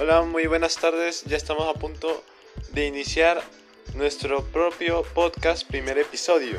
Hola, muy buenas tardes. Ya estamos a punto de iniciar nuestro propio podcast, primer episodio.